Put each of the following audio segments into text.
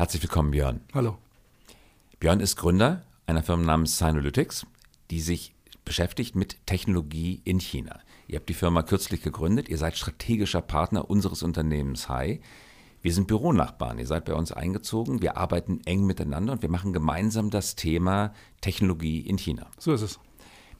Herzlich willkommen, Björn. Hallo. Björn ist Gründer einer Firma namens Synolytics, die sich beschäftigt mit Technologie in China. Ihr habt die Firma kürzlich gegründet, ihr seid strategischer Partner unseres Unternehmens Hai. Wir sind Büronachbarn, ihr seid bei uns eingezogen, wir arbeiten eng miteinander und wir machen gemeinsam das Thema Technologie in China. So ist es.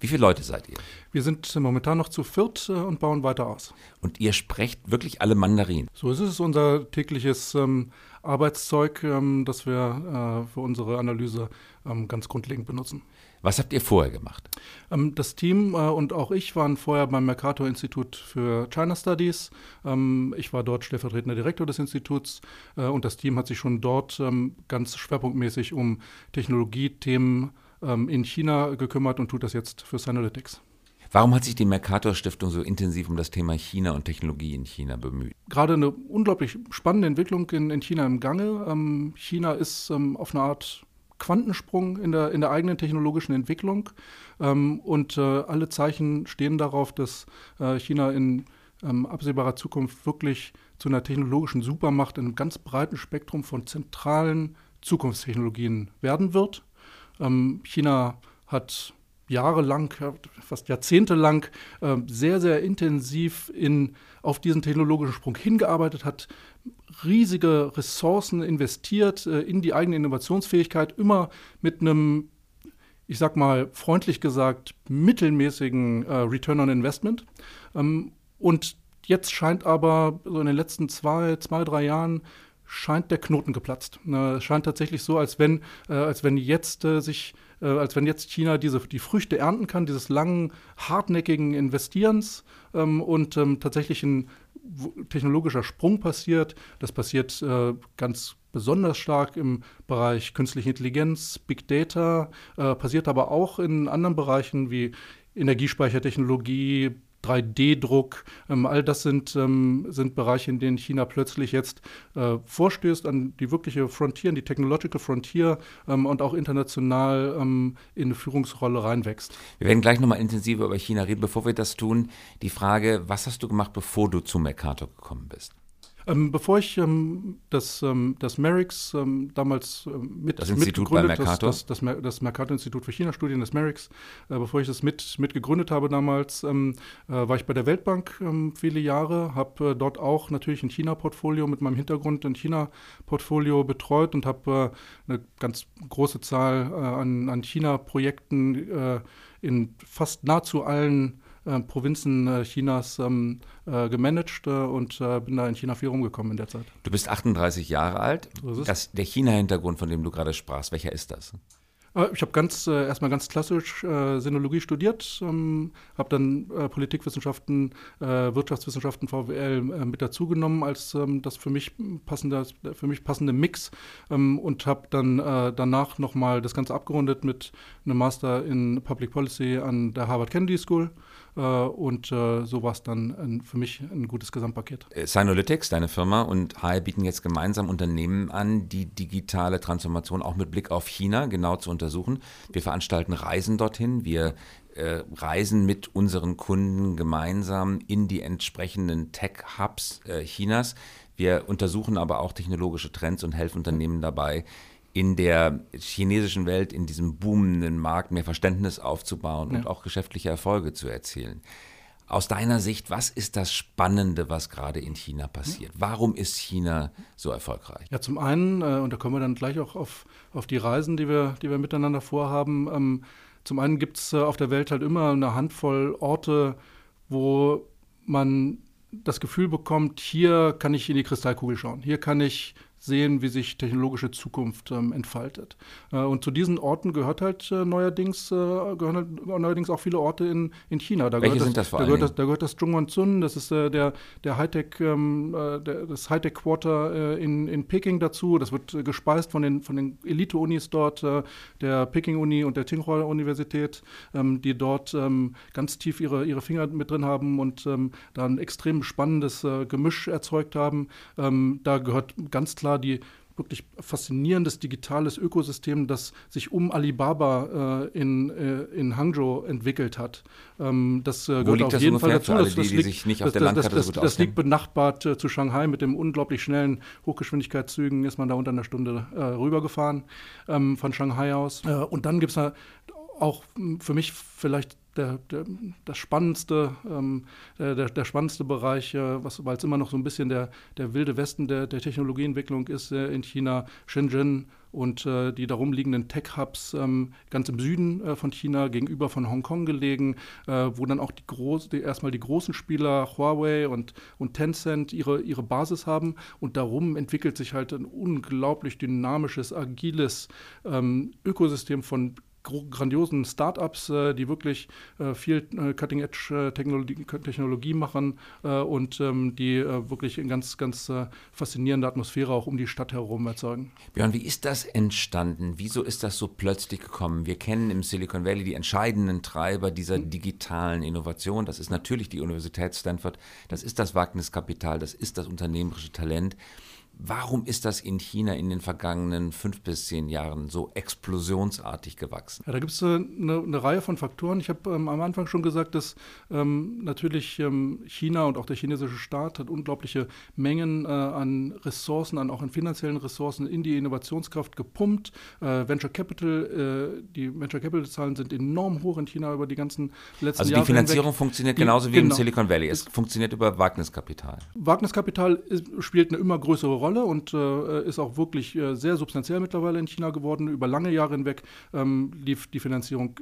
Wie viele Leute seid ihr? Wir sind momentan noch zu viert äh, und bauen weiter aus. Und ihr sprecht wirklich alle Mandarin? So ist es, unser tägliches ähm, Arbeitszeug, ähm, das wir äh, für unsere Analyse ähm, ganz grundlegend benutzen. Was habt ihr vorher gemacht? Ähm, das Team äh, und auch ich waren vorher beim Mercator-Institut für China Studies. Ähm, ich war dort stellvertretender Direktor des Instituts äh, und das Team hat sich schon dort ähm, ganz schwerpunktmäßig um Technologiethemen in China gekümmert und tut das jetzt für Synalytics. Warum hat sich die Mercator Stiftung so intensiv um das Thema China und Technologie in China bemüht? Gerade eine unglaublich spannende Entwicklung in, in China im Gange. China ist auf eine Art Quantensprung in der, in der eigenen technologischen Entwicklung. Ähm, und äh, alle Zeichen stehen darauf, dass äh, China in ähm, absehbarer Zukunft wirklich zu einer technologischen Supermacht in einem ganz breiten Spektrum von zentralen Zukunftstechnologien werden wird. Ähm, China hat jahrelang, fast jahrzehntelang äh, sehr, sehr intensiv in, auf diesen technologischen Sprung hingearbeitet, hat riesige Ressourcen investiert äh, in die eigene Innovationsfähigkeit, immer mit einem, ich sag mal freundlich gesagt, mittelmäßigen äh, Return on Investment. Ähm, und jetzt scheint aber so in den letzten zwei, zwei, drei Jahren scheint der Knoten geplatzt. Es scheint tatsächlich so, als wenn, äh, als wenn jetzt äh, sich äh, als wenn jetzt China diese, die Früchte ernten kann, dieses langen, hartnäckigen Investierens ähm, und ähm, tatsächlich ein technologischer Sprung passiert. Das passiert äh, ganz besonders stark im Bereich künstliche Intelligenz, Big Data, äh, passiert aber auch in anderen Bereichen wie Energiespeichertechnologie, 3D-Druck, ähm, all das sind, ähm, sind Bereiche, in denen China plötzlich jetzt äh, vorstößt an die wirkliche Frontier, an die Technological Frontier ähm, und auch international ähm, in eine Führungsrolle reinwächst. Wir werden gleich nochmal intensiver über China reden. Bevor wir das tun, die Frage, was hast du gemacht, bevor du zu Mercator gekommen bist? Ähm, bevor ich ähm, das, ähm, das MERIX ähm, damals ähm, mit das bei Mercator? Das, das, das, das Mercator-Institut für China-Studien, das MERIX, äh, bevor ich das mit, mit gegründet habe damals, ähm, äh, war ich bei der Weltbank viele Jahre, habe äh, dort auch natürlich ein China-Portfolio mit meinem Hintergrund ein China-Portfolio betreut und habe äh, eine ganz große Zahl äh, an, an China-Projekten äh, in fast nahezu allen Provinzen äh, Chinas ähm, äh, gemanagt äh, und äh, bin da in China viel rumgekommen in der Zeit. Du bist 38 Jahre alt. So das, der China-Hintergrund, von dem du gerade sprachst, welcher ist das? Äh, ich habe ganz äh, erstmal ganz klassisch äh, Sinologie studiert, ähm, habe dann äh, Politikwissenschaften, äh, Wirtschaftswissenschaften, VWL äh, mit dazugenommen als ähm, das für mich passende, für mich passende Mix ähm, und habe dann danach nochmal das Ganze abgerundet mit einem Master in Public Policy an der Harvard Kennedy School. Und so war es dann für mich ein gutes Gesamtpaket. Synolytics, deine Firma und HI bieten jetzt gemeinsam Unternehmen an, die digitale Transformation auch mit Blick auf China genau zu untersuchen. Wir veranstalten Reisen dorthin. Wir äh, reisen mit unseren Kunden gemeinsam in die entsprechenden Tech-Hubs äh, Chinas. Wir untersuchen aber auch technologische Trends und helfen Unternehmen dabei, in der chinesischen Welt, in diesem boomenden Markt mehr Verständnis aufzubauen ja. und auch geschäftliche Erfolge zu erzielen. Aus deiner Sicht, was ist das Spannende, was gerade in China passiert? Warum ist China so erfolgreich? Ja, zum einen, äh, und da kommen wir dann gleich auch auf, auf die Reisen, die wir, die wir miteinander vorhaben. Ähm, zum einen gibt es äh, auf der Welt halt immer eine Handvoll Orte, wo man das Gefühl bekommt, hier kann ich in die Kristallkugel schauen. Hier kann ich sehen, wie sich technologische Zukunft ähm, entfaltet. Äh, und zu diesen Orten gehört halt äh, neuerdings, äh, gehören halt neuerdings auch viele Orte in, in China. Da Welche sind das, vor da gehört das, da gehört das Zhongguancun, das ist äh, der, der Hightech, ähm, äh, der, das Hightech-Quarter äh, in, in Peking dazu. Das wird gespeist von den, von den Elite-Unis dort, der Peking-Uni und der Tsinghua-Universität, ähm, die dort ähm, ganz tief ihre, ihre Finger mit drin haben und ähm, da ein extrem spannendes Gemisch erzeugt haben. Ähm, da gehört ganz klar klar die wirklich faszinierendes digitales Ökosystem, das sich um Alibaba äh, in, äh, in Hangzhou entwickelt hat. Ähm, das äh, gehört auf jeden Fall dazu. Alle, die, das, die liegt, auf das, das, das, das liegt benachbart äh, zu Shanghai mit dem unglaublich schnellen Hochgeschwindigkeitszügen ist man da unter einer Stunde äh, rübergefahren ähm, von Shanghai aus. Äh, und dann gibt es auch für mich vielleicht der, der, das spannendste, ähm, der, der, spannendste Bereich, äh, weil es immer noch so ein bisschen der, der wilde Westen der, der Technologieentwicklung ist äh, in China, Shenzhen und äh, die darum liegenden Tech-Hubs ähm, ganz im Süden äh, von China gegenüber von Hongkong gelegen, äh, wo dann auch die, groß, die, erstmal die großen Spieler Huawei und, und Tencent ihre, ihre Basis haben. Und darum entwickelt sich halt ein unglaublich dynamisches, agiles ähm, Ökosystem von grandiosen Startups, äh, die wirklich äh, viel äh, Cutting-Edge-Technologie Technologie machen und ähm, die wirklich eine ganz, ganz faszinierende Atmosphäre auch um die Stadt herum erzeugen. Björn, wie ist das entstanden? Wieso ist das so plötzlich gekommen? Wir kennen im Silicon Valley die entscheidenden Treiber dieser hm. digitalen Innovation. Das ist natürlich die Universität Stanford, das ist das Wagniskapital, das ist das unternehmerische Talent. Warum ist das in China in den vergangenen fünf bis zehn Jahren so explosionsartig gewachsen? Ja, da gibt es eine, eine, Reihe von Faktoren. Ich habe ähm, am Anfang schon gesagt, dass ähm, natürlich ähm, China und auch der chinesische Staat hat unglaubliche Mengen äh, an Ressourcen, an auch an finanziellen Ressourcen in die Innovationskraft gepumpt. Äh, Venture Capital, äh, die Venture Capital Zahlen sind enorm hoch in China über die ganzen letzten Jahre. Also die Finanzierung hinweg. funktioniert die, genauso wie genau. im Silicon Valley. Es funktioniert über Wagniskapital. Wagniskapital ist, spielt eine immer größere Rolle. Rolle und äh, ist auch wirklich äh, sehr substanziell mittlerweile in China geworden. Über lange Jahre hinweg ähm, lief die Finanzierung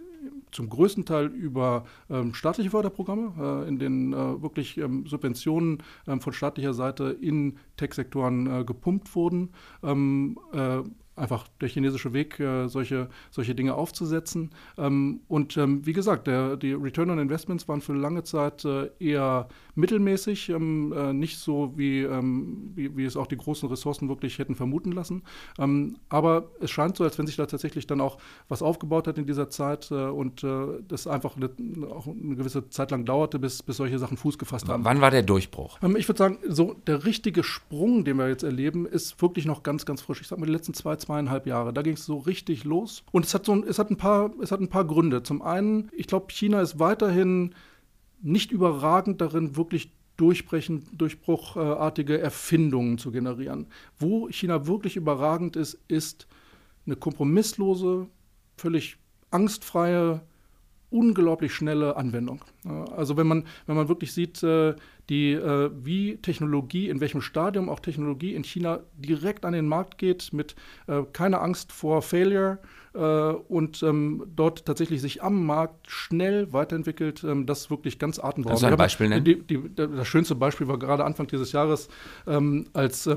zum größten Teil über ähm, staatliche Förderprogramme, äh, in denen äh, wirklich ähm, Subventionen ähm, von staatlicher Seite in Tech-Sektoren äh, gepumpt wurden. Ähm, äh, einfach der chinesische Weg, äh, solche, solche Dinge aufzusetzen. Ähm, und ähm, wie gesagt, der, die Return on Investments waren für lange Zeit äh, eher mittelmäßig, ähm, äh, nicht so, wie, ähm, wie, wie, es auch die großen Ressourcen wirklich hätten vermuten lassen. Ähm, aber es scheint so, als wenn sich da tatsächlich dann auch was aufgebaut hat in dieser Zeit äh, und äh, das einfach eine, auch eine gewisse Zeit lang dauerte, bis, bis solche Sachen Fuß gefasst haben. Wann war der Durchbruch? Ähm, ich würde sagen, so der richtige Sprung, den wir jetzt erleben, ist wirklich noch ganz, ganz frisch. Ich sage mal, die letzten zwei, zweieinhalb Jahre, da ging es so richtig los. Und es hat, so, es, hat ein paar, es hat ein paar Gründe. Zum einen, ich glaube, China ist weiterhin nicht überragend darin, wirklich durchbrechen, durchbruchartige Erfindungen zu generieren. Wo China wirklich überragend ist, ist eine kompromisslose, völlig angstfreie, unglaublich schnelle Anwendung. Also wenn man, wenn man wirklich sieht, äh, die, äh, wie Technologie, in welchem Stadium auch Technologie in China direkt an den Markt geht, mit äh, keiner Angst vor Failure und ähm, dort tatsächlich sich am Markt schnell weiterentwickelt, ähm, das ist wirklich ganz atemberaubend. Also ein Beispiel nennen? Die, die, das schönste Beispiel war gerade Anfang dieses Jahres, ähm, als,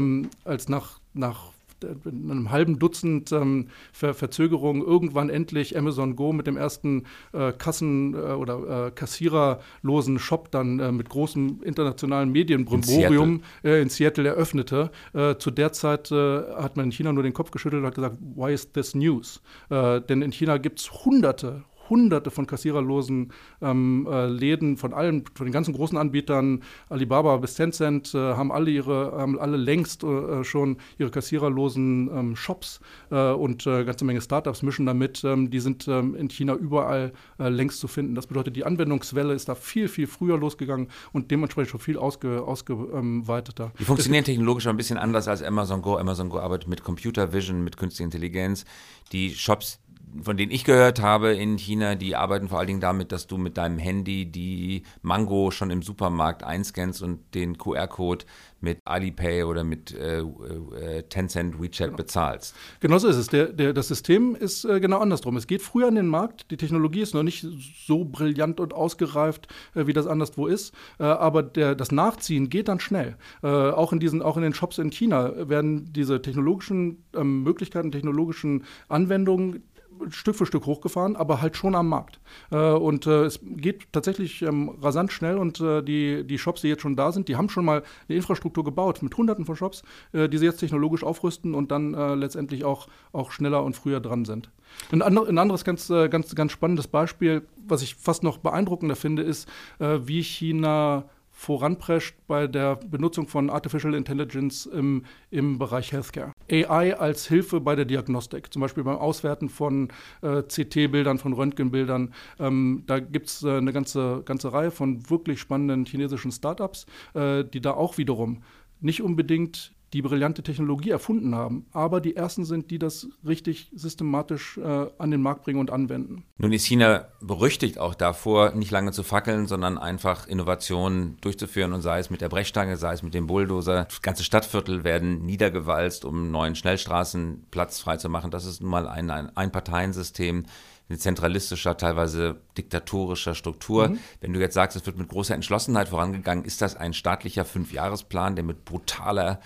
als nach, nach einem halben Dutzend ähm, Ver Verzögerungen irgendwann endlich Amazon Go mit dem ersten äh, Kassen- äh, oder äh, kassiererlosen Shop dann äh, mit großem internationalen Medienbrimborium in, äh, in Seattle eröffnete. Äh, zu der Zeit hat man in China nur den Kopf geschüttelt und hat gesagt, why is this news? denn in China gibt es hunderte, hunderte von kassiererlosen ähm, äh, Läden von allen, von den ganzen großen Anbietern, Alibaba bis Tencent, äh, haben alle ihre, haben alle längst äh, schon ihre kassiererlosen ähm, Shops äh, und äh, ganze Menge Startups mischen damit. Ähm, die sind ähm, in China überall äh, längst zu finden. Das bedeutet, die Anwendungswelle ist da viel, viel früher losgegangen und dementsprechend schon viel ausge, ausgeweiteter. Die funktionieren technologisch ein bisschen anders als Amazon Go. Amazon Go arbeitet mit Computer Vision, mit künstlicher Intelligenz. Die Shops, von denen ich gehört habe in China, die arbeiten vor allen Dingen damit, dass du mit deinem Handy die Mango schon im Supermarkt einscannst und den QR-Code mit Alipay oder mit äh, äh, Tencent WeChat genau. bezahlst. Genau so ist es. Der, der, das System ist äh, genau andersrum. Es geht früher an den Markt. Die Technologie ist noch nicht so brillant und ausgereift, äh, wie das anderswo ist. Äh, aber der, das Nachziehen geht dann schnell. Äh, auch, in diesen, auch in den Shops in China werden diese technologischen ähm, Möglichkeiten, technologischen Anwendungen Stück für Stück hochgefahren, aber halt schon am Markt. Äh, und äh, es geht tatsächlich ähm, rasant schnell und äh, die, die Shops, die jetzt schon da sind, die haben schon mal eine Infrastruktur gebaut mit hunderten von Shops, die sie jetzt technologisch aufrüsten und dann letztendlich auch, auch schneller und früher dran sind. Ein, anderes ganz, ganz, ganz spannendes Beispiel, was ich fast noch beeindruckender finde, ist, wie China voranprescht bei der Benutzung von Artificial Intelligence im, im Bereich Healthcare. AI als Hilfe bei der Diagnostik, zum Beispiel beim Auswerten von äh, CT-Bildern, von Röntgenbildern. Ähm, da gibt es äh, eine ganze, ganze Reihe von wirklich spannenden chinesischen Startups, äh, die da auch wiederum nicht unbedingt die brillante Technologie erfunden haben, aber die ersten sind, die das richtig systematisch äh, an den Markt bringen und anwenden. Nun ist China berüchtigt auch davor, nicht lange zu fackeln, sondern einfach Innovationen durchzuführen und sei es mit der Brechstange, sei es mit dem Bulldozer. Ganze Stadtviertel werden niedergewalzt, um neuen Schnellstraßen Platz freizumachen. Das ist nun mal ein, ein Einparteiensystem in zentralistischer, teilweise diktatorischer Struktur. Mhm. Wenn du jetzt sagst, es wird mit großer Entschlossenheit vorangegangen, ist das ein staatlicher Fünfjahresplan, der mit brutaler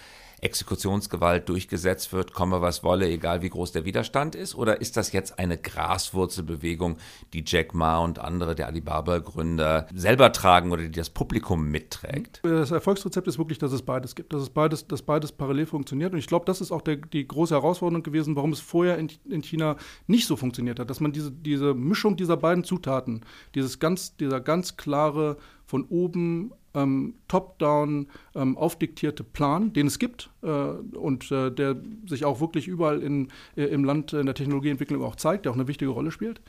Exekutionsgewalt durchgesetzt wird, komme was wolle, egal wie groß der Widerstand ist? Oder ist das jetzt eine Graswurzelbewegung, die Jack Ma und andere der Alibaba-Gründer selber tragen oder die das Publikum mitträgt? Das Erfolgsrezept ist wirklich, dass es beides gibt, dass es beides, dass beides parallel funktioniert. Und ich glaube, das ist auch der, die große Herausforderung gewesen, warum es vorher in, in China nicht so funktioniert hat, dass man diese, diese Mischung dieser beiden Zutaten, dieses ganz, dieser ganz klare von oben ähm, top-down ähm, aufdiktierte Plan, den es gibt und äh, der sich auch wirklich überall in, äh, im Land in der Technologieentwicklung auch zeigt, der auch eine wichtige Rolle spielt,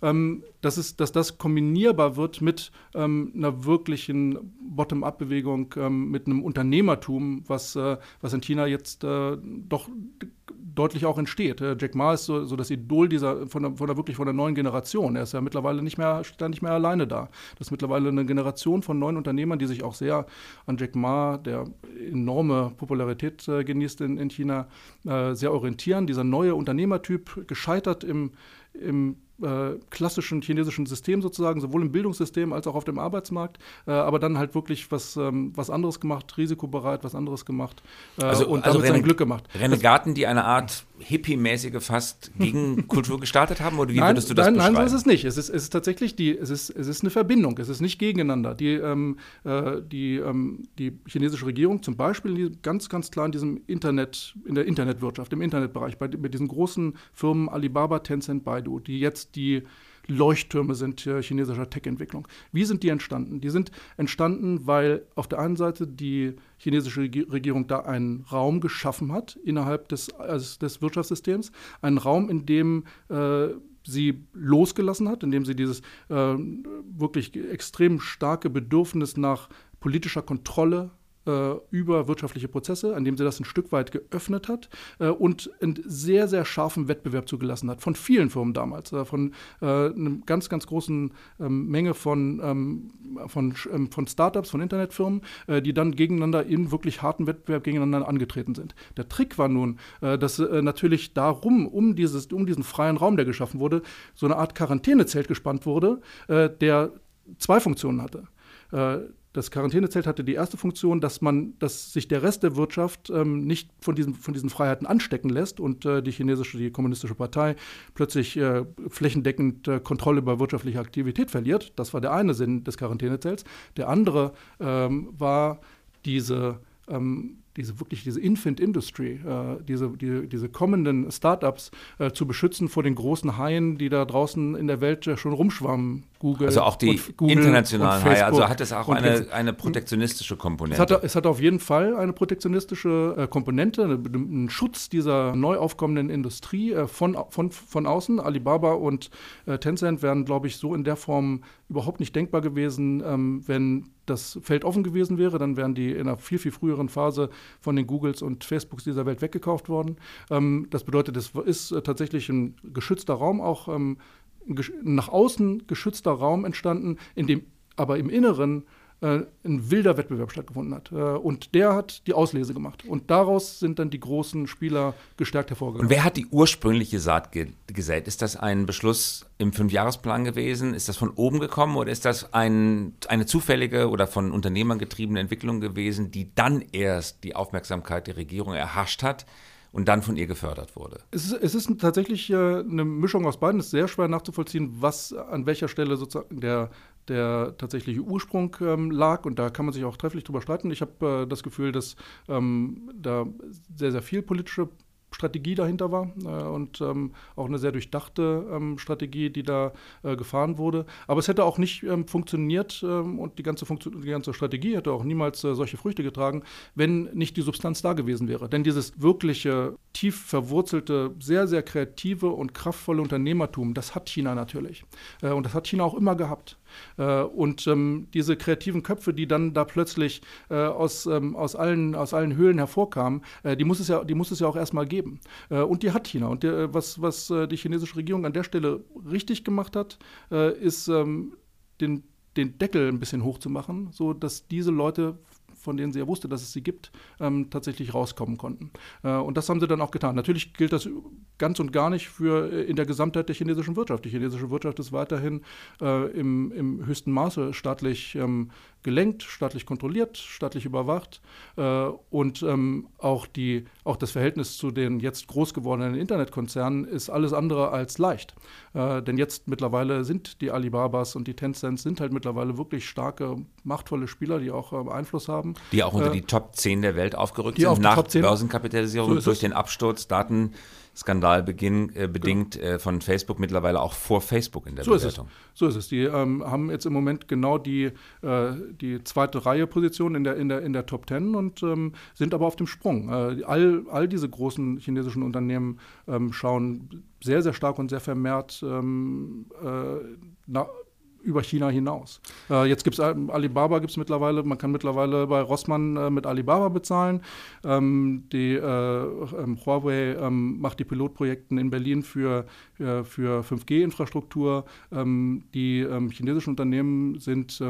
ähm, dass, es, dass das kombinierbar wird mit ähm, einer wirklichen Bottom-up-Bewegung, ähm, mit einem Unternehmertum, was, äh, was in China jetzt äh, doch deutlich auch entsteht. Äh, Jack Ma ist so, so das Idol dieser, von der, von der, wirklich von der neuen Generation. Er ist ja mittlerweile nicht mehr, steht da nicht mehr alleine da. Das ist mittlerweile eine Generation von neuen Unternehmern, die sich auch sehr an Jack Ma, der enorme Popularität äh, genießt in, in China, äh, sehr orientieren. Dieser neue Unternehmertyp, gescheitert im, im äh, klassischen chinesischen System sozusagen, sowohl im Bildungssystem als auch auf dem Arbeitsmarkt, äh, aber dann halt wirklich was, ähm, was anderes gemacht, risikobereit, was anderes gemacht äh, also, und also damit sein Glück gemacht. Renegaten, die eine Art hippie-mäßige fast Gegenkultur gestartet haben oder wie nein, würdest du das nein, beschreiben? Nein, so ist es nicht. Es ist, es ist tatsächlich die, es ist, es ist eine Verbindung, es ist nicht gegeneinander. Die, ähm, äh, die, ähm, die chinesische Regierung zum Beispiel ganz, ganz klar in diesem Internet, in der Internetwirtschaft, im Internetbereich, bei, mit diesen großen Firmen Alibaba, Tencent, Baidu, die jetzt die Leuchttürme sind chinesischer Tech-Entwicklung. Wie sind die entstanden? Die sind entstanden, weil auf der einen Seite die chinesische Regierung da einen Raum geschaffen hat innerhalb des, also des Wirtschaftssystems, einen Raum, in dem äh, sie losgelassen hat, indem sie dieses äh, wirklich extrem starke Bedürfnis nach politischer Kontrolle äh, über wirtschaftliche Prozesse, an dem sie das ein Stück weit geöffnet hat äh, und einen sehr, sehr scharfen Wettbewerb zugelassen hat. Von vielen Firmen damals, äh, von äh, einer ganz, ganz großen ähm, Menge von, ähm, von, ähm, von Startups, von Internetfirmen, äh, die dann gegeneinander in wirklich harten Wettbewerb gegeneinander angetreten sind. Der Trick war nun, äh, dass natürlich darum, um, dieses, um diesen freien Raum, der geschaffen wurde, so eine Art Quarantänezelt gespannt wurde, der zwei Funktionen hatte. Das Quarantänezelt hatte die erste Funktion, dass man, dass sich der Rest der Wirtschaft ähm, nicht von diesen, von diesen Freiheiten anstecken lässt und äh, die chinesische, die kommunistische Partei plötzlich äh, flächendeckend äh, Kontrolle über wirtschaftliche Aktivität verliert. Das war der eine Sinn des Quarantänezelts. Der andere ähm, war diese ähm, diese wirklich diese Infant Industry, äh, diese, die, diese kommenden Startups äh, zu beschützen vor den großen Haien, die da draußen in der Welt äh, schon rumschwammen. Google. Also auch die Google internationalen Haie. Also hat es auch eine, eine protektionistische Komponente. Es hat, es hat auf jeden Fall eine protektionistische äh, Komponente, einen Schutz dieser neu aufkommenden Industrie äh, von, von, von außen. Alibaba und äh, Tencent wären, glaube ich, so in der Form überhaupt nicht denkbar gewesen, ähm, wenn das Feld offen gewesen wäre, dann wären die in einer viel, viel früheren Phase von den Googles und Facebooks dieser Welt weggekauft worden. Ähm, das bedeutet, es ist äh, tatsächlich ein geschützter Raum, auch ähm, nach außen geschützter Raum entstanden, in dem aber im Inneren ein wilder Wettbewerb stattgefunden hat. Äh, und der hat die Auslese gemacht. Und daraus sind dann die großen Spieler gestärkt hervorgegangen. Und wer hat die ursprüngliche Saat ge gesät? Ist das ein Beschluss im Fünfjahresplan gewesen? Ist das von oben gekommen oder ist das ein, eine zufällige oder von Unternehmern getriebene Entwicklung gewesen, die dann erst die Aufmerksamkeit der Regierung erhascht hat? Und dann von ihr gefördert wurde. Es ist, es ist tatsächlich äh, eine Mischung aus beiden. Es ist sehr schwer nachzuvollziehen, was an welcher Stelle sozusagen der, der tatsächliche Ursprung ähm, lag. Und da kann man sich auch trefflich drüber streiten. Ich habe äh, das Gefühl, dass ähm, da sehr, sehr viel politische Strategie dahinter war äh, und ähm, auch eine sehr durchdachte ähm, Strategie, die da äh, gefahren wurde. Aber es hätte auch nicht ähm, funktioniert ähm, und die ganze, Funktion, die ganze Strategie hätte auch niemals äh, solche Früchte getragen, wenn nicht die Substanz da gewesen wäre. Denn dieses wirkliche, tief verwurzelte, sehr, sehr kreative und kraftvolle Unternehmertum, das hat China natürlich. Äh, und das hat China auch immer gehabt. Äh, und ähm, diese kreativen Köpfe, die dann da plötzlich äh, aus, ähm, aus, allen, aus allen Höhlen hervorkamen, äh, die, muss es ja, die muss es ja auch erstmal geben. Äh, und die hat China. Und der, was, was äh, die chinesische Regierung an der Stelle richtig gemacht hat, äh, ist ähm, den, den Deckel ein bisschen hochzumachen, sodass diese Leute von denen sie ja wusste, dass es sie gibt, ähm, tatsächlich rauskommen konnten. Äh, und das haben sie dann auch getan. Natürlich gilt das ganz und gar nicht für äh, in der Gesamtheit der chinesischen Wirtschaft. Die chinesische Wirtschaft ist weiterhin äh, im, im, höchsten Maße staatlich ähm, gelenkt, staatlich kontrolliert, staatlich überwacht. Äh, und ähm, auch, die, auch das Verhältnis zu den jetzt groß gewordenen Internetkonzernen ist alles andere als leicht. Äh, denn jetzt mittlerweile sind die Alibabas und die Tencents sind halt mittlerweile wirklich starke, machtvolle Spieler, die auch äh, Einfluss haben. Die auch unter äh, die Top 10 der Welt aufgerückt sind, nach Börsenkapitalisierung so durch den Absturz, Daten. Skandalbeginn äh, bedingt genau. äh, von Facebook mittlerweile auch vor Facebook in der so Bewertung. Ist es. So ist es. Die ähm, haben jetzt im Moment genau die, äh, die zweite Reihe Position in der, in der, in der Top Ten und ähm, sind aber auf dem Sprung. Äh, all, all diese großen chinesischen Unternehmen ähm, schauen sehr, sehr stark und sehr vermehrt ähm, äh, na, über China hinaus. Äh, jetzt gibt es Alibaba gibt es mittlerweile, man kann mittlerweile bei Rossmann äh, mit Alibaba bezahlen. Ähm, die äh, ähm, Huawei ähm, macht die Pilotprojekte in Berlin für, äh, für 5G-Infrastruktur. Ähm, die chinesischen Unternehmen sind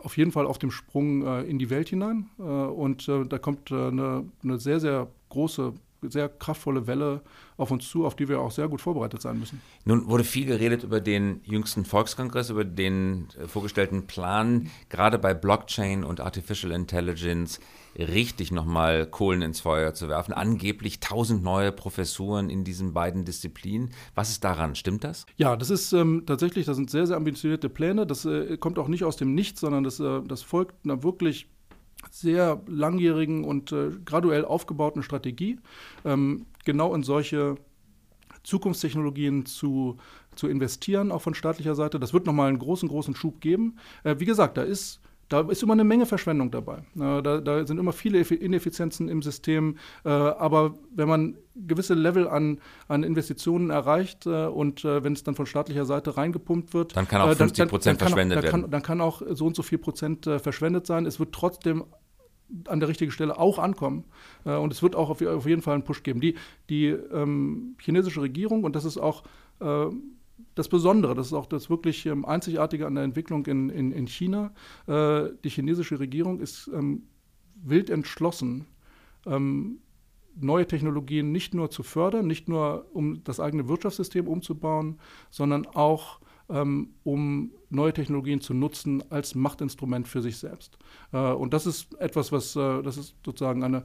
auf jeden Fall auf dem Sprung äh, in die Welt hinein. Äh, und da kommt eine, eine sehr, sehr große sehr kraftvolle Welle auf uns zu, auf die wir auch sehr gut vorbereitet sein müssen. Nun wurde viel geredet über den jüngsten Volkskongress, über den äh, vorgestellten Plan, gerade bei Blockchain und Artificial Intelligence richtig nochmal Kohlen ins Feuer zu werfen. Angeblich tausend neue Professuren in diesen beiden Disziplinen. Was ist daran? Stimmt das? Ja, das ist ähm, tatsächlich, das sind sehr, sehr ambitionierte Pläne. Das äh, kommt auch nicht aus dem Nichts, sondern das, äh, das folgt einer wirklich sehr langjährigen und äh, graduell aufgebauten Strategie, ähm, genau in solche Zukunftstechnologien zu, zu investieren, auch von staatlicher Seite. Das wird nochmal einen großen, großen Schub geben. Äh, wie gesagt, da ist da ist immer eine Menge Verschwendung dabei. Äh, da, da, sind immer viele Ineffizienzen im System. Äh, aber wenn man gewisse Level an, an Investitionen erreicht äh, und wenn es dann von staatlicher Seite reingepumpt wird, dann kann auch 50 Prozent verschwendet auch, werden. Kann, dann kann auch so und so viel Prozent verschwendet sein. Es wird trotzdem an der richtigen Stelle auch ankommen. und es wird auch auf, jeden Fall einen Push geben. Die, die ähm, chinesische Regierung, und das ist auch äh, das Besondere, das ist auch das wirklich ähm, Einzigartige an der Entwicklung in, in, in China. Äh, die chinesische Regierung ist ähm, wild entschlossen, ähm, neue Technologien nicht nur zu fördern, nicht nur um das eigene Wirtschaftssystem umzubauen, sondern auch ähm, um neue Technologien zu nutzen als Machtinstrument für sich selbst. Äh, und das ist etwas, was, äh, das ist sozusagen eine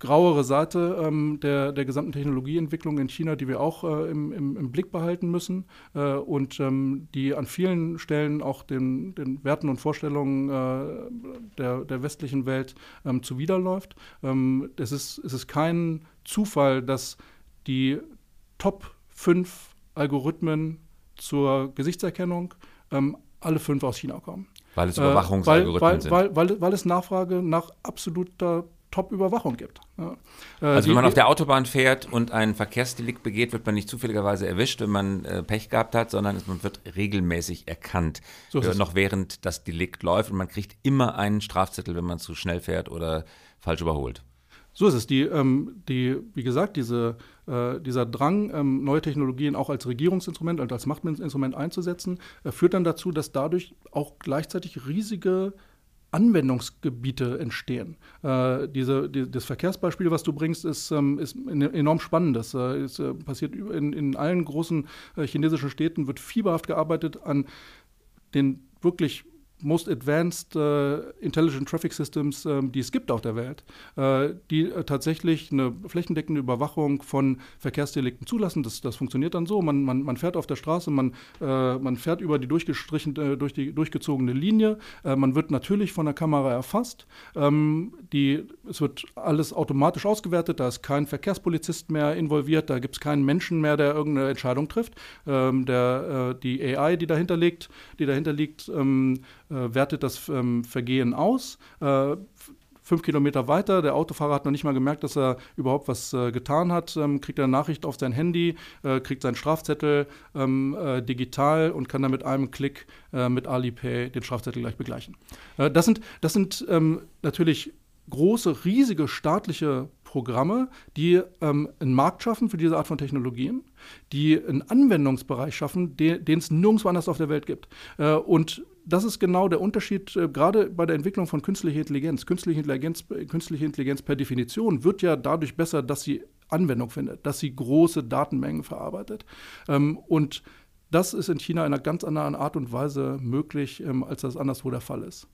grauere Seite ähm, der, der gesamten Technologieentwicklung in China, die wir auch äh, im, im, im, Blick behalten müssen äh, und ähm, die an vielen Stellen auch den, den Werten und Vorstellungen äh, der, der westlichen Welt ähm, zuwiderläuft. Ähm, es, ist, es ist kein Zufall, dass die Top 5 Algorithmen zur Gesichtserkennung ähm, alle fünf aus China kommen. Weil es Überwachungsalgorithmen äh, weil, weil, sind. Weil, weil, weil es Nachfrage nach absoluter Top-Überwachung gibt. Ja. Äh, also wenn man auf der Autobahn fährt und ein Verkehrsdelikt begeht, wird man nicht zufälligerweise erwischt, wenn man äh, Pech gehabt hat, sondern man wird regelmäßig erkannt, so äh, noch während das Delikt läuft und man kriegt immer einen Strafzettel, wenn man zu schnell fährt oder falsch überholt. So ist es. Die, ähm, die, wie gesagt, diese, äh, dieser Drang, ähm, neue Technologien auch als Regierungsinstrument und als Machtinstrument einzusetzen, äh, führt dann dazu, dass dadurch auch gleichzeitig riesige Anwendungsgebiete entstehen. Äh, diese, die, das Verkehrsbeispiel, was du bringst, ist, ähm, ist enorm spannend. Das äh, ist, äh, passiert in, in, allen großen äh, chinesischen Städten, wird fieberhaft gearbeitet an den wirklich most advanced äh, Intelligent Traffic Systems, äh, die es gibt auf der Welt, äh, die äh, tatsächlich eine flächendeckende Überwachung von Verkehrsdelikten zulassen. Das, das funktioniert dann so. Man, man, man fährt auf der Straße, man, äh, man fährt über die durchgestrichen, äh, durch die durchgezogene Linie. man wird natürlich von der Kamera erfasst. Ähm, die, es wird alles automatisch ausgewertet. Da ist kein Verkehrspolizist mehr involviert. Da gibt es keinen Menschen mehr, der irgendeine Entscheidung trifft. Ähm, der, die AI, die dahinter liegt, die dahinter liegt, ähm, äh, wertet das ähm, Vergehen aus. Äh, fünf Kilometer weiter, der Autofahrer hat noch nicht mal gemerkt, dass er überhaupt was äh, getan hat, ähm, kriegt eine Nachricht auf sein Handy, äh, kriegt seinen Strafzettel ähm, äh, digital und kann dann mit einem Klick äh, mit Alipay den Strafzettel gleich begleichen. Äh, das sind, das sind ähm, natürlich große, riesige staatliche Programme, die ähm, einen Markt schaffen für diese Art von Technologien, die einen Anwendungsbereich schaffen, den es nirgendwo anders auf der Welt gibt. Äh, und das ist genau der Unterschied, äh, gerade bei der Entwicklung von künstlicher Intelligenz. Künstliche Intelligenz. Künstliche Intelligenz per Definition wird ja dadurch besser, dass sie Anwendung findet, dass sie große Datenmengen verarbeitet. Ähm, und das ist in China in einer ganz anderen Art und Weise möglich, ähm, als das anderswo der Fall ist.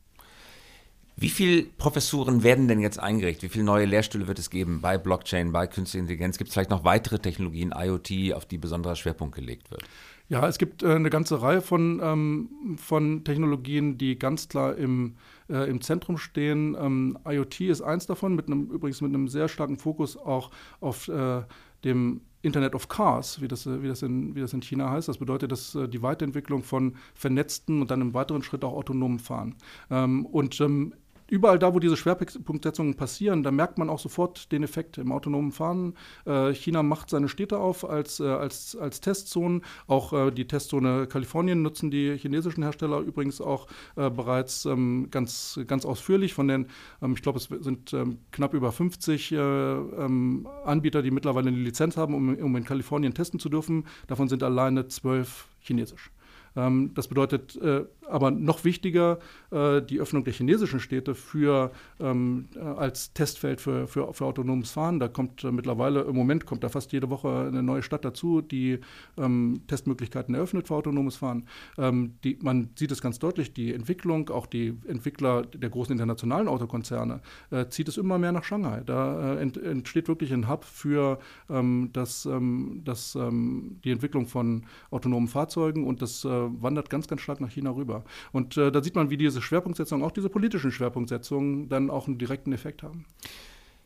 Wie viele Professuren werden denn jetzt eingerichtet? Wie viele neue Lehrstühle wird es geben bei Blockchain, bei künstlicher Intelligenz? Gibt es vielleicht noch weitere Technologien, IoT, auf die besonderer Schwerpunkt gelegt wird? Ja, es gibt äh, eine ganze Reihe von, ähm, von Technologien, die ganz klar im, äh, im Zentrum stehen. Ähm, IoT ist eins davon, mit einem, übrigens mit einem sehr starken Fokus auch auf äh, dem Internet of Cars, wie das, wie, das in, wie das in China heißt. Das bedeutet, dass äh, die Weiterentwicklung von vernetzten und dann im weiteren Schritt auch autonomen Fahren. Ähm, und ähm, überall da, wo diese Schwerpunktsetzungen passieren, da merkt man auch sofort den Effekt im autonomen Fahren. Äh, China macht seine Städte auf als, äh, als, als Testzonen. Auch äh, die Testzone Kalifornien nutzen die chinesischen Hersteller übrigens auch äh, bereits ähm, ganz, ganz ausführlich. Von den, ähm, ich glaube, es sind ähm, knapp über 50 äh, ähm, Anbieter, die mittlerweile eine Lizenz haben, um, um in Kalifornien testen zu dürfen. Davon sind alleine zwölf chinesisch. Ähm, das bedeutet äh, aber noch wichtiger, äh, die Öffnung der chinesischen Städte für, ähm, äh, als Testfeld für, für, für, autonomes Fahren. Da kommt mittlerweile, im Moment kommt da fast jede Woche eine neue Stadt dazu, die ähm, Testmöglichkeiten eröffnet für autonomes Fahren. Die, man sieht es ganz deutlich, die Entwicklung, auch die Entwickler der großen internationalen Autokonzerne, zieht es immer mehr nach Shanghai. Da entsteht wirklich ein Hub für das, das, die Entwicklung von autonomen Fahrzeugen und das wandert ganz, ganz stark nach China rüber. Und äh, da sieht man, wie diese Schwerpunktsetzungen, auch diese politischen Schwerpunktsetzungen, dann auch einen direkten Effekt haben.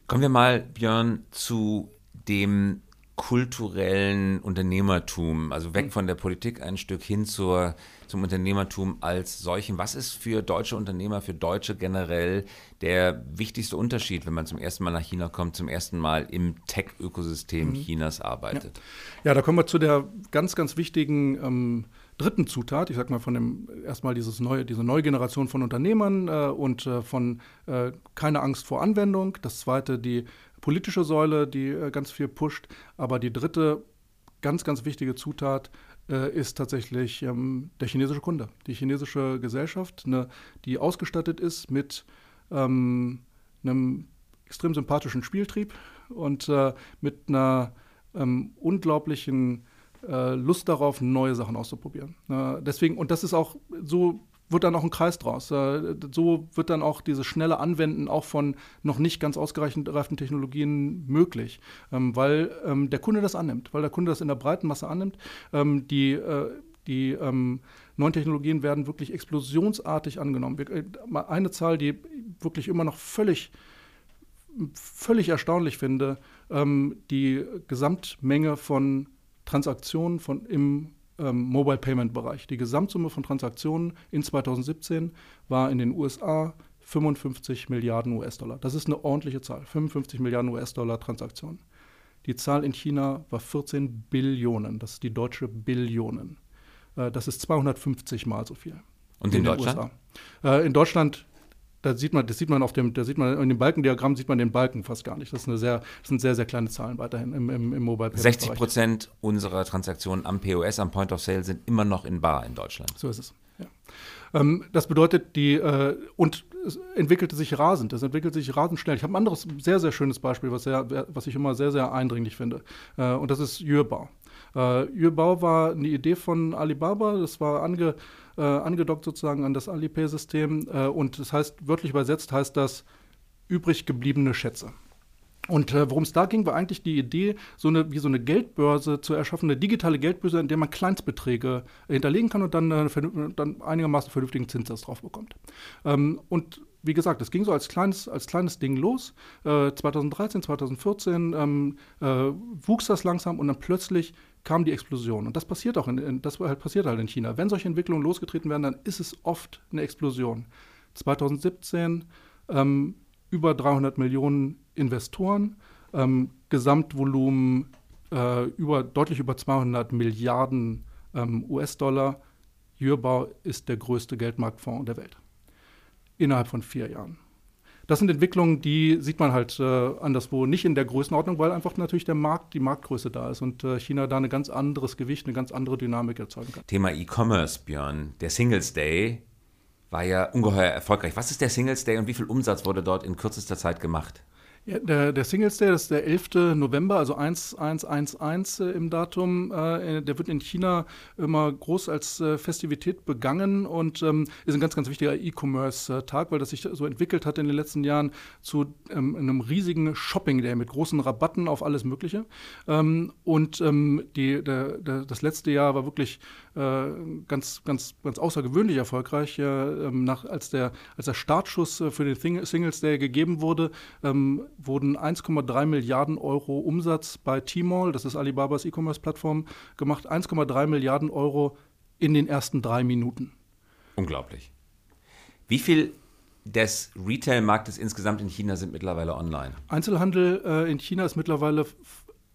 Kommen wir mal, Björn, zu dem kulturellen Unternehmertum, also weg hm. von der Politik ein Stück hin zur, zum Unternehmertum als solchen. Was ist für deutsche Unternehmer, für Deutsche generell der wichtigste Unterschied, wenn man zum ersten Mal nach China kommt, zum ersten Mal im Tech-Ökosystem mhm. Chinas arbeitet? Ja. ja. da kommen wir zu der ganz, ganz wichtigen ähm, dritten Zutat, ich sag mal von dem erstmal dieses neue, diese neue Generation von Unternehmern äh, und äh, von äh, keine Angst vor Anwendung. Das zweite die politische Säule, die äh, ganz viel pusht. Aber die dritte ganz, ganz wichtige Zutat äh, ist tatsächlich ähm, der chinesische Kunde, die chinesische Gesellschaft, ne, die ausgestattet ist mit ähm, einem extrem sympathischen Spieltrieb und äh, mit einer ähm, unglaublichen Lust darauf, neue Sachen auszuprobieren. Äh, deswegen, und das ist auch so wird dann auch ein Kreis draus. Äh, so wird dann auch dieses schnelle Anwenden auch von noch nicht ganz ausgereiften Technologien möglich, ähm, weil ähm, der Kunde das annimmt, weil der Kunde das in der breiten Masse annimmt. Ähm, die äh, die ähm, neuen Technologien werden wirklich explosionsartig angenommen. Äh, eine Zahl, die wirklich immer noch völlig, völlig erstaunlich finde, ähm, die Gesamtmenge von Transaktionen von, im ähm, Mobile Payment Bereich. Die Gesamtsumme von Transaktionen in 2017 war in den USA 55 Milliarden US-Dollar. Das ist eine ordentliche Zahl. 55 Milliarden US-Dollar Transaktionen. Die Zahl in China war 14 Billionen. Das ist die deutsche Billionen. Äh, das ist 250 Mal so viel. Und in, in Deutschland? Äh, in Deutschland da sieht man, das sieht man auf dem, da sieht man in dem Balkendiagramm sieht man den Balken fast gar nicht. Das, ist eine sehr, das sind sehr, sehr kleine Zahlen weiterhin im, im, im Mobile Payment 60 Prozent unserer Transaktionen am POS, am Point of Sale, sind immer noch in Bar in Deutschland. So ist es. Ja. Ähm, das bedeutet, die äh, und es entwickelte sich rasend. Es entwickelt sich rasend schnell. Ich habe ein anderes sehr, sehr schönes Beispiel, was, sehr, was ich immer sehr, sehr eindringlich finde. Äh, und das ist Yuebao. Äh, Yuebao war eine Idee von Alibaba. Das war ange äh, angedockt sozusagen an das Alipay-System. Äh, und das heißt, wörtlich übersetzt heißt das übrig gebliebene Schätze. Und äh, worum es da ging, war eigentlich die Idee, so eine, wie so eine Geldbörse zu erschaffen, eine digitale Geldbörse, in der man Kleinstbeträge hinterlegen kann und dann, äh, dann einigermaßen vernünftigen Zinssatz drauf bekommt. Ähm, und wie gesagt, es ging so als kleines, als kleines Ding los. Äh, 2013, 2014 ähm, äh, wuchs das langsam und dann plötzlich kam die Explosion. Und das passiert auch in, in, das halt passiert halt in China. Wenn solche Entwicklungen losgetreten werden, dann ist es oft eine Explosion. 2017 ähm, über 300 Millionen Investoren, ähm, Gesamtvolumen äh, über, deutlich über 200 Milliarden ähm, US-Dollar. Yurbao ist der größte Geldmarktfonds der Welt. Innerhalb von vier Jahren. Das sind Entwicklungen, die sieht man halt äh, anderswo nicht in der Größenordnung, weil einfach natürlich der Markt, die Marktgröße da ist und äh, China da ein ganz anderes Gewicht, eine ganz andere Dynamik erzeugen kann. Thema E-Commerce, Björn. Der Singles Day war ja ungeheuer erfolgreich. Was ist der Singles Day und wie viel Umsatz wurde dort in kürzester Zeit gemacht? Ja, der, der Singles Day, das ist der 11. November, also 1111 äh, im Datum. Äh, der wird in China immer groß als äh, Festivität begangen und ähm, ist ein ganz, ganz wichtiger E-Commerce-Tag, weil das sich so entwickelt hat in den letzten Jahren zu ähm, einem riesigen Shopping Day mit großen Rabatten auf alles Mögliche. Ähm, und ähm, die, der, der, das letzte Jahr war wirklich äh, ganz, ganz, ganz außergewöhnlich erfolgreich. Ähm, nach, als, der, als der Startschuss äh, für den Singles Day gegeben wurde, ähm, wurden 1,3 Milliarden Euro Umsatz bei Tmall, das ist Alibabas E-Commerce-Plattform, gemacht. 1,3 Milliarden Euro in den ersten drei Minuten. Unglaublich. Wie viel des Retail-Marktes insgesamt in China sind mittlerweile online? Einzelhandel äh, in China ist mittlerweile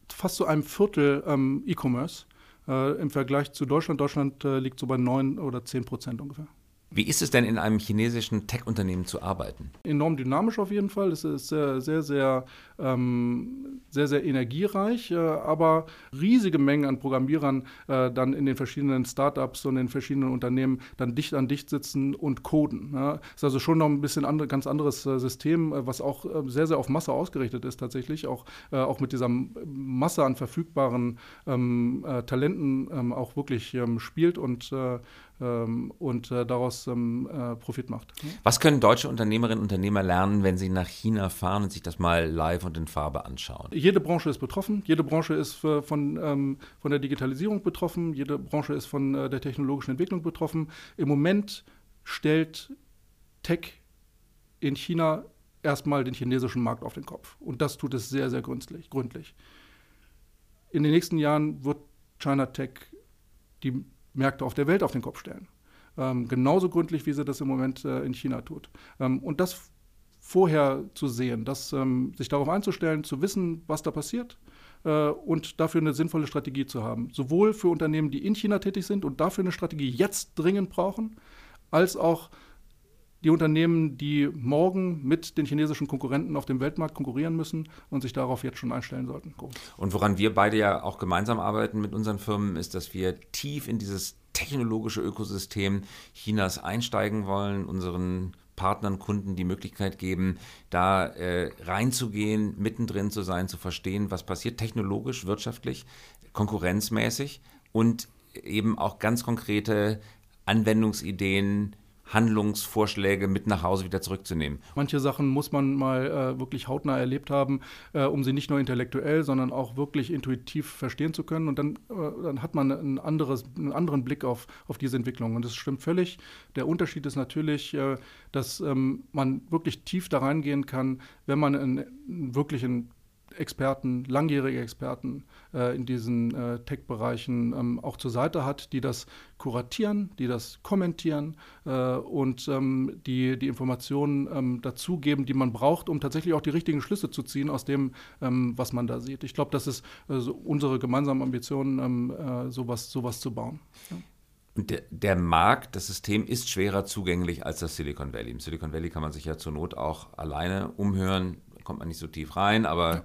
fast zu einem Viertel ähm, E-Commerce äh, im Vergleich zu Deutschland. Deutschland äh, liegt so bei 9 oder 10 Prozent ungefähr. Wie ist es denn in einem chinesischen Tech-Unternehmen zu arbeiten? Enorm dynamisch auf jeden Fall. Es ist sehr, sehr, sehr, ähm, sehr, sehr energiereich, äh, aber riesige Mengen an Programmierern äh, dann in den verschiedenen Startups und in verschiedenen Unternehmen dann dicht an dicht sitzen und coden. Ja. Ist also schon noch ein bisschen andere, ganz anderes äh, System, äh, was auch äh, sehr, sehr auf Masse ausgerichtet ist tatsächlich, auch, äh, auch mit dieser Masse an verfügbaren ähm, Talenten ähm, auch wirklich ähm, spielt und und äh, daraus ähm, äh, Profit macht. Was können deutsche Unternehmerinnen und Unternehmer lernen, wenn sie nach China fahren und sich das mal live und in Farbe anschauen? Jede Branche ist betroffen. Jede Branche ist äh, von, ähm, von der Digitalisierung betroffen. Jede Branche ist von der technologischen Entwicklung betroffen. Im Moment stellt Tech in China erstmal den chinesischen Markt auf den Kopf. Und das tut es sehr, sehr gründlich. gründlich. In den nächsten Jahren wird China Tech die Märkte auf der Welt auf den Kopf stellen. Ähm, genauso gründlich, wie sie das im Moment äh, in China tut. Ähm, und das vorher zu sehen, das, ähm, sich darauf einzustellen, zu wissen, was da passiert äh, und dafür eine sinnvolle Strategie zu haben. Sowohl für Unternehmen, die in China tätig sind und dafür eine Strategie jetzt dringend brauchen, als auch die Unternehmen, die morgen mit den chinesischen Konkurrenten auf dem Weltmarkt konkurrieren müssen und sich darauf jetzt schon einstellen sollten. Und woran wir beide ja auch gemeinsam arbeiten mit unseren Firmen, ist, dass wir tief in dieses technologische Ökosystem Chinas einsteigen wollen, unseren Partnern, Kunden die Möglichkeit geben, da äh, reinzugehen, mittendrin zu sein, zu verstehen, was passiert, technologisch, wirtschaftlich, konkurrenzmäßig und eben auch ganz konkrete Anwendungsideen Handlungsvorschläge mit nach Hause wieder zurückzunehmen. Manche Sachen muss man mal äh, wirklich hautnah erlebt haben, äh, um sie nicht nur intellektuell, sondern auch wirklich intuitiv verstehen zu können. Und dann, äh, dann hat man ein anderes, einen anderen Blick auf, auf diese Entwicklung. Und das stimmt völlig. Der Unterschied ist natürlich, äh, dass ähm, man wirklich tief da reingehen kann, wenn man einen, wirklich einen Experten, langjährige Experten äh, in diesen äh, Tech-Bereichen ähm, auch zur Seite hat, die das kuratieren, die das kommentieren äh, und ähm, die die Informationen ähm, dazugeben, die man braucht, um tatsächlich auch die richtigen Schlüsse zu ziehen aus dem, ähm, was man da sieht. Ich glaube, das ist so unsere gemeinsame Ambition, ähm, äh, sowas, sowas zu bauen. Ja. Der, der, Markt, das System ist schwerer zugänglich als das Silicon Valley. Im Silicon Valley kann man sich ja zur Not auch alleine umhören, kommt man nicht so tief rein, aber ja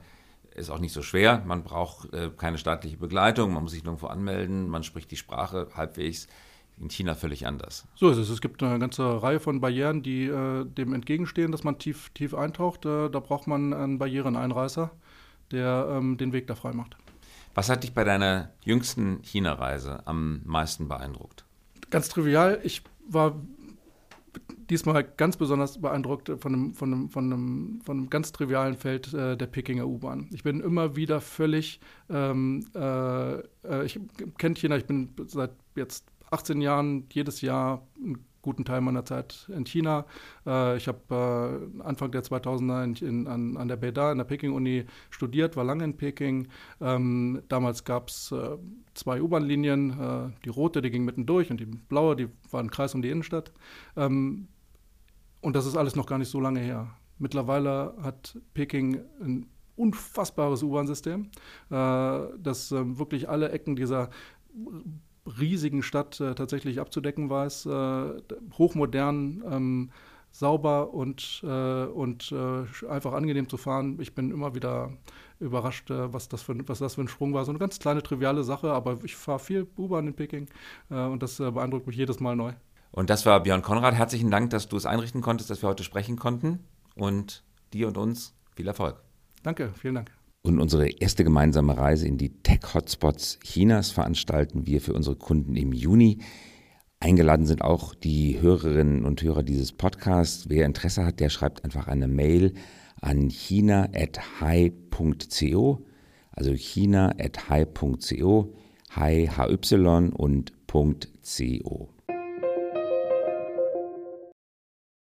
ist auch nicht so schwer. Man braucht äh, keine staatliche Begleitung, man muss sich nirgendwo anmelden, man spricht die Sprache halbwegs. In China völlig anders. So ist es. Es gibt eine ganze Reihe von Barrieren, die äh, dem entgegenstehen, dass man tief, tief eintaucht. Äh, da braucht man einen Barriereneinreißer, der ähm, den Weg da frei macht. Was hat dich bei deiner jüngsten China-Reise am meisten beeindruckt? Ganz trivial, ich war diesmal ganz besonders beeindruckt von einem, von einem, von einem, von einem ganz trivialen Feld äh, der Pekinger U-Bahn. Ich bin immer wieder völlig, ähm, äh, äh ich kenne China, ich bin seit jetzt 18 Jahren jedes Jahr einen guten Teil meiner Zeit in China. Äh, ich habe äh, Anfang der 2000er in, in, an, an der Beida, in der Peking-Uni studiert, war lange in Peking. Ähm, damals gab es äh, zwei U-Bahn-Linien, äh, die rote, die ging mitten durch und die blaue, die war ein Kreis um die Innenstadt. Ähm, und das ist alles noch gar nicht so lange her. Mittlerweile hat Peking ein unfassbares U-Bahn-System, äh, das äh, wirklich alle Ecken dieser riesigen Stadt äh, tatsächlich abzudecken weiß. Äh, hochmodern, ähm, sauber und, äh, und äh, einfach angenehm zu fahren. Ich bin immer wieder überrascht, äh, was, das für, was das für ein Sprung war. So eine ganz kleine, triviale Sache, aber ich fahre viel U-Bahn in Peking äh, und das beeindruckt mich jedes Mal neu. Und das war Björn Konrad. Herzlichen Dank, dass du es einrichten konntest, dass wir heute sprechen konnten. Und dir und uns viel Erfolg. Danke, vielen Dank. Und unsere erste gemeinsame Reise in die Tech-Hotspots Chinas veranstalten wir für unsere Kunden im Juni. Eingeladen sind auch die Hörerinnen und Hörer dieses Podcasts. Wer Interesse hat, der schreibt einfach eine Mail an china.hi.co, also china.hi.co, hi, hy und .co.